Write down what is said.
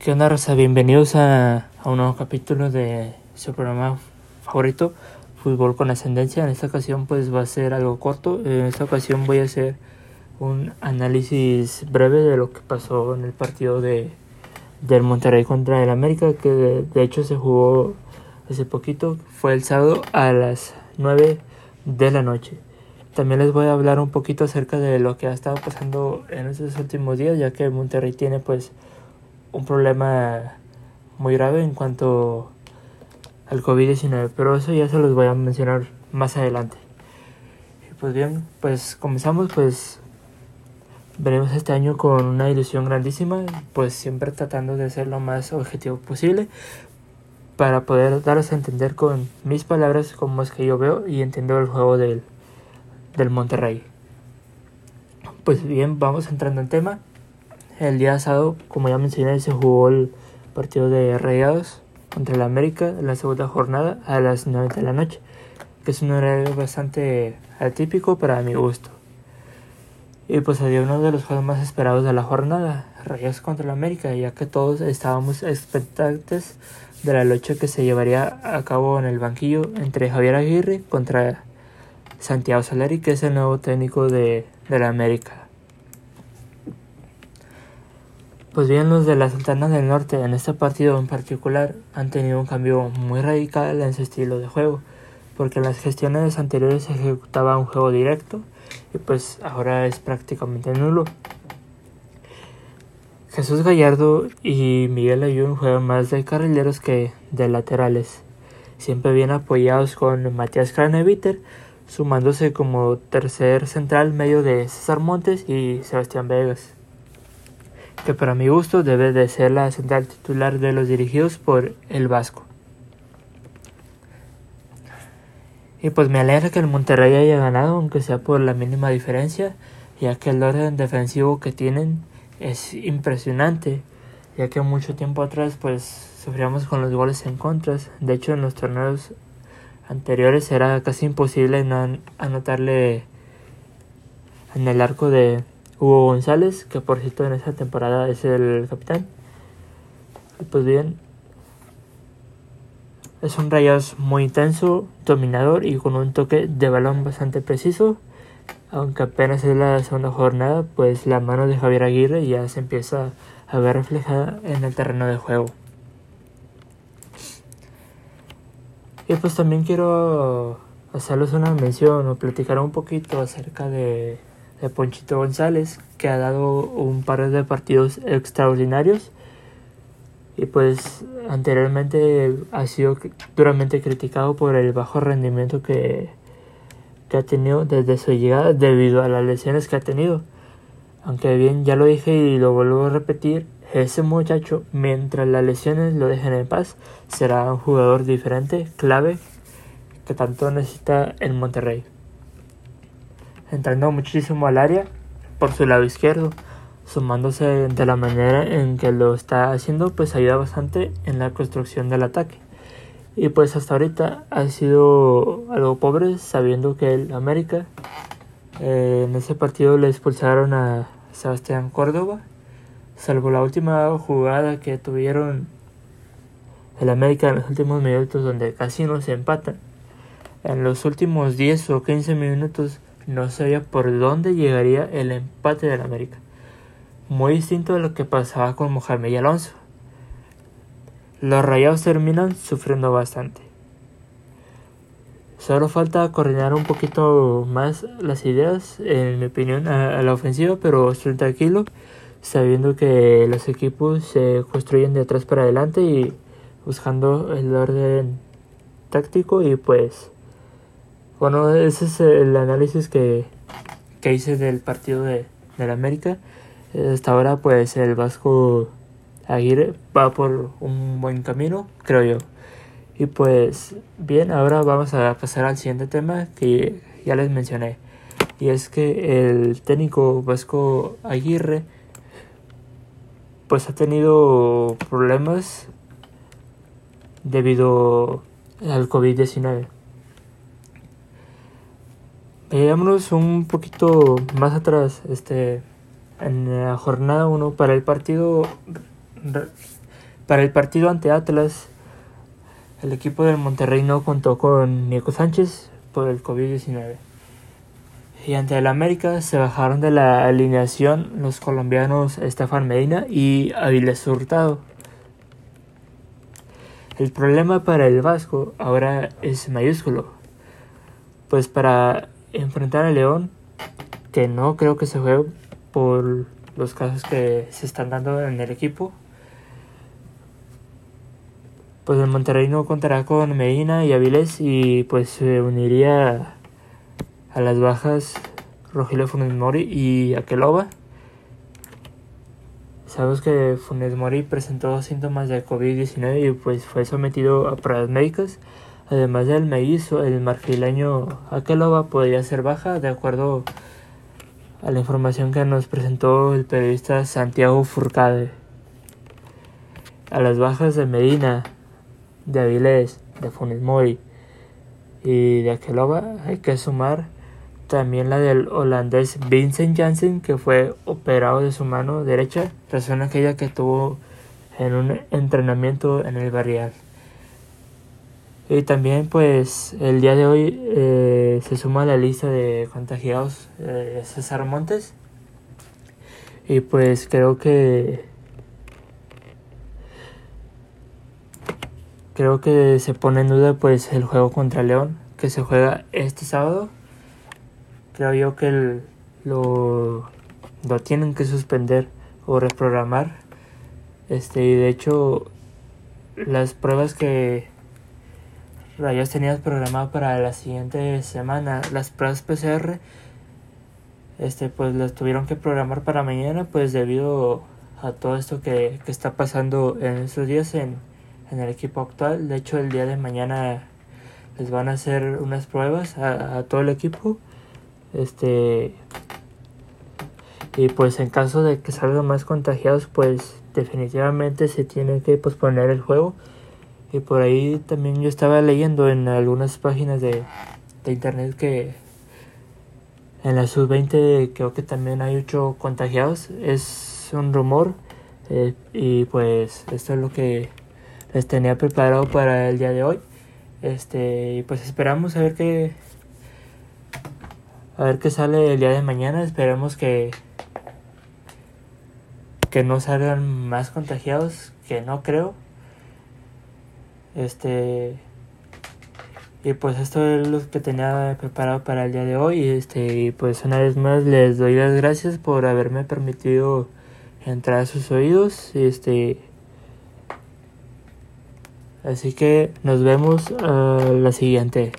¿Qué onda, Rosa? Bienvenidos a, a, un nuevo capítulo de su programa favorito, Fútbol con Ascendencia. En esta ocasión pues va a ser algo corto. En esta ocasión voy a hacer un análisis breve de lo que pasó en el partido de, del Monterrey contra el América, que de, de hecho se jugó hace poquito. Fue el sábado a las 9 de la noche. También les voy a hablar un poquito acerca de lo que ha estado pasando en estos últimos días, ya que Monterrey tiene pues un problema muy grave en cuanto al COVID-19, pero eso ya se los voy a mencionar más adelante. Pues bien, pues comenzamos, pues veremos este año con una ilusión grandísima, pues siempre tratando de ser lo más objetivo posible para poder daros a entender con mis palabras cómo es que yo veo y entiendo el juego del, del Monterrey. Pues bien, vamos entrando en tema el día sábado, como ya mencioné, se jugó el partido de Rayados contra el América en la segunda jornada a las 9 de la noche, que es un horario bastante atípico para mi gusto. Y pues había uno de los juegos más esperados de la jornada, Rayados contra el América, ya que todos estábamos expectantes de la lucha que se llevaría a cabo en el banquillo entre Javier Aguirre contra Santiago Solari, que es el nuevo técnico de, de la América. Pues bien, los de la Sultana del Norte en este partido en particular han tenido un cambio muy radical en su estilo de juego, porque en las gestiones anteriores se ejecutaba un juego directo y pues ahora es prácticamente nulo. Jesús Gallardo y Miguel Ayun juegan más de carrileros que de laterales, siempre bien apoyados con Matías Craneviter, sumándose como tercer central medio de César Montes y Sebastián Vegas que para mi gusto debe de ser la central titular de los dirigidos por el Vasco. Y pues me alegra que el Monterrey haya ganado, aunque sea por la mínima diferencia, ya que el orden defensivo que tienen es impresionante, ya que mucho tiempo atrás pues sufríamos con los goles en contras. De hecho en los torneos anteriores era casi imposible no anotarle en el arco de, Hugo González, que por cierto en esta temporada es el capitán. Pues bien, es un Rayos muy intenso, dominador y con un toque de balón bastante preciso. Aunque apenas es la segunda jornada, pues la mano de Javier Aguirre ya se empieza a ver reflejada en el terreno de juego. Y pues también quiero hacerles una mención o platicar un poquito acerca de de Ponchito González, que ha dado un par de partidos extraordinarios y pues anteriormente ha sido duramente criticado por el bajo rendimiento que, que ha tenido desde su llegada debido a las lesiones que ha tenido. Aunque bien, ya lo dije y lo vuelvo a repetir, ese muchacho, mientras las lesiones lo dejen en paz, será un jugador diferente, clave, que tanto necesita el Monterrey entrando muchísimo al área por su lado izquierdo, sumándose de la manera en que lo está haciendo, pues ayuda bastante en la construcción del ataque. Y pues hasta ahorita ha sido algo pobre, sabiendo que el América eh, en ese partido le expulsaron a Sebastián Córdoba, salvo la última jugada que tuvieron el América en los últimos minutos donde casi no se empatan. En los últimos 10 o 15 minutos no sabía por dónde llegaría el empate del América. Muy distinto de lo que pasaba con Mohamed y Alonso. Los rayados terminan sufriendo bastante. Solo falta coordinar un poquito más las ideas, en mi opinión, a, la ofensiva, pero estoy tranquilo, sabiendo que los equipos se construyen de atrás para adelante y buscando el orden táctico y pues bueno, ese es el análisis que, que hice del partido de, la América. Hasta ahora, pues el Vasco Aguirre va por un buen camino, creo yo. Y pues bien, ahora vamos a pasar al siguiente tema que ya les mencioné. Y es que el técnico Vasco Aguirre pues ha tenido problemas debido al COVID-19. Veámonos un poquito más atrás, este, en la jornada 1 para el partido Para el partido ante Atlas, el equipo del Monterrey no contó con Nico Sánchez por el COVID-19. Y ante el América se bajaron de la alineación los colombianos Estefan Medina y Avilés Hurtado. El problema para el Vasco ahora es mayúsculo, pues para enfrentar a León, que no creo que se juegue por los casos que se están dando en el equipo, pues el Monterrey no contará con Medina y Avilés y pues se uniría a las bajas Rogelio Funes Mori y Akeloba. Sabemos que Funes Mori presentó síntomas de COVID-19 y pues fue sometido a pruebas médicas. Además del mellizo, el marfileño Akeloba podría ser baja de acuerdo a la información que nos presentó el periodista Santiago Furcade. A las bajas de Medina, de Avilés, de Funes Mori y de Akeloba hay que sumar también la del holandés Vincent Janssen que fue operado de su mano derecha, razón aquella que tuvo en un entrenamiento en el barrial. Y también pues el día de hoy eh, se suma a la lista de contagiados eh, César Montes. Y pues creo que creo que se pone en duda pues el juego contra León que se juega este sábado. Creo yo que lo, lo tienen que suspender o reprogramar. Este, y de hecho las pruebas que Rayos tenías programado para la siguiente semana, las pruebas PCR, este, pues las tuvieron que programar para mañana, pues debido a todo esto que, que está pasando en estos días en, en el equipo actual. De hecho, el día de mañana les van a hacer unas pruebas a, todo el equipo. Este. Y pues en caso de que salgan más contagiados, pues definitivamente se tiene que posponer el juego. Y por ahí también yo estaba leyendo en algunas páginas de, de internet que en la sub-20 creo que también hay ocho contagiados. Es un rumor. Eh, y pues esto es lo que les tenía preparado para el día de hoy. Este, y pues esperamos a ver qué a ver qué sale el día de mañana. Esperemos que que no salgan más contagiados, que no creo. Este y pues esto es lo que tenía preparado para el día de hoy. Este, y pues una vez más les doy las gracias por haberme permitido entrar a sus oídos. Este Así que nos vemos a la siguiente.